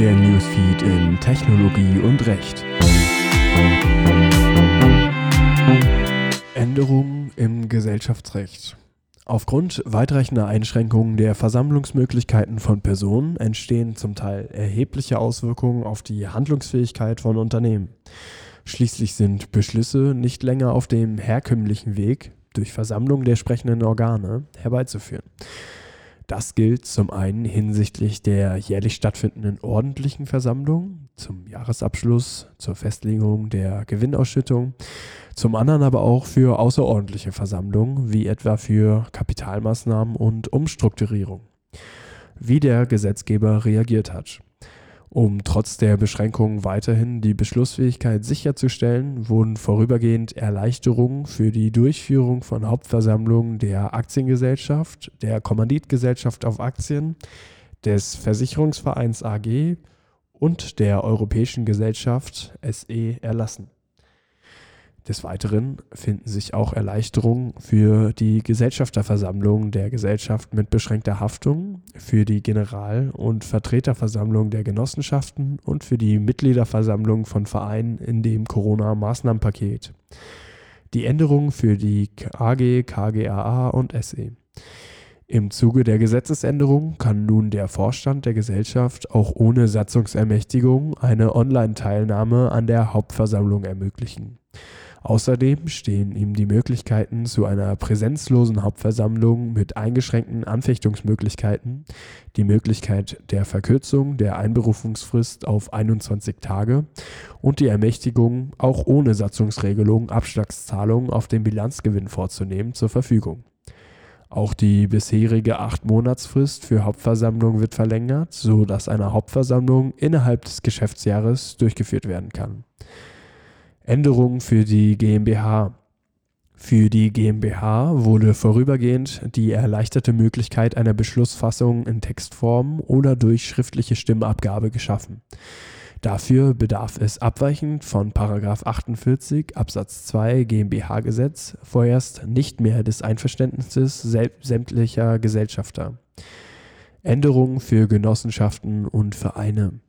Der Newsfeed in Technologie und Recht. Änderungen im Gesellschaftsrecht. Aufgrund weitreichender Einschränkungen der Versammlungsmöglichkeiten von Personen entstehen zum Teil erhebliche Auswirkungen auf die Handlungsfähigkeit von Unternehmen. Schließlich sind Beschlüsse nicht länger auf dem herkömmlichen Weg durch Versammlung der sprechenden Organe herbeizuführen. Das gilt zum einen hinsichtlich der jährlich stattfindenden ordentlichen Versammlung zum Jahresabschluss, zur Festlegung der Gewinnausschüttung, zum anderen aber auch für außerordentliche Versammlungen, wie etwa für Kapitalmaßnahmen und Umstrukturierung. Wie der Gesetzgeber reagiert hat. Um trotz der Beschränkungen weiterhin die Beschlussfähigkeit sicherzustellen, wurden vorübergehend Erleichterungen für die Durchführung von Hauptversammlungen der Aktiengesellschaft, der Kommanditgesellschaft auf Aktien, des Versicherungsvereins AG und der Europäischen Gesellschaft SE erlassen. Des Weiteren finden sich auch Erleichterungen für die Gesellschafterversammlung der Gesellschaft mit beschränkter Haftung, für die General- und Vertreterversammlung der Genossenschaften und für die Mitgliederversammlung von Vereinen in dem Corona-Maßnahmenpaket. Die Änderungen für die AG, KGAA und SE. Im Zuge der Gesetzesänderung kann nun der Vorstand der Gesellschaft auch ohne Satzungsermächtigung eine Online-Teilnahme an der Hauptversammlung ermöglichen. Außerdem stehen ihm die Möglichkeiten zu einer präsenzlosen Hauptversammlung mit eingeschränkten Anfechtungsmöglichkeiten, die Möglichkeit der Verkürzung der Einberufungsfrist auf 21 Tage und die Ermächtigung, auch ohne Satzungsregelung Abschlagszahlungen auf den Bilanzgewinn vorzunehmen, zur Verfügung. Auch die bisherige acht Monatsfrist für Hauptversammlungen wird verlängert, so dass eine Hauptversammlung innerhalb des Geschäftsjahres durchgeführt werden kann. Änderungen für die GmbH. Für die GmbH wurde vorübergehend die erleichterte Möglichkeit einer Beschlussfassung in Textform oder durch schriftliche Stimmabgabe geschaffen. Dafür bedarf es abweichend von 48 Absatz 2 GmbH-Gesetz vorerst nicht mehr des Einverständnisses sämtlicher Gesellschafter. Änderungen für Genossenschaften und Vereine.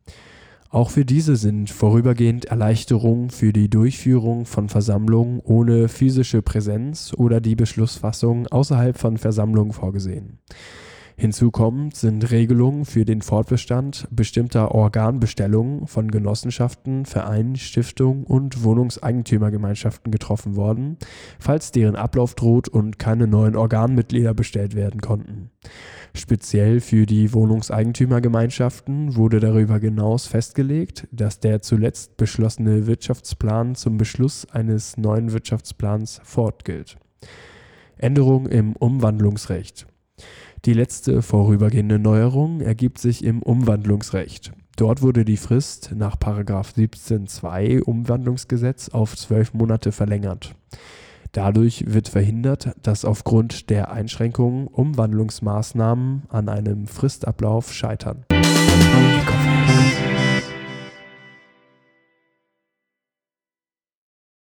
Auch für diese sind vorübergehend Erleichterungen für die Durchführung von Versammlungen ohne physische Präsenz oder die Beschlussfassung außerhalb von Versammlungen vorgesehen. Hinzu kommend sind Regelungen für den Fortbestand bestimmter Organbestellungen von Genossenschaften, Vereinen, Stiftungen und Wohnungseigentümergemeinschaften getroffen worden, falls deren Ablauf droht und keine neuen Organmitglieder bestellt werden konnten. Speziell für die Wohnungseigentümergemeinschaften wurde darüber hinaus festgelegt, dass der zuletzt beschlossene Wirtschaftsplan zum Beschluss eines neuen Wirtschaftsplans fortgilt. Änderung im Umwandlungsrecht. Die letzte vorübergehende Neuerung ergibt sich im Umwandlungsrecht. Dort wurde die Frist nach 17.2 Umwandlungsgesetz auf zwölf Monate verlängert. Dadurch wird verhindert, dass aufgrund der Einschränkungen Umwandlungsmaßnahmen an einem Fristablauf scheitern.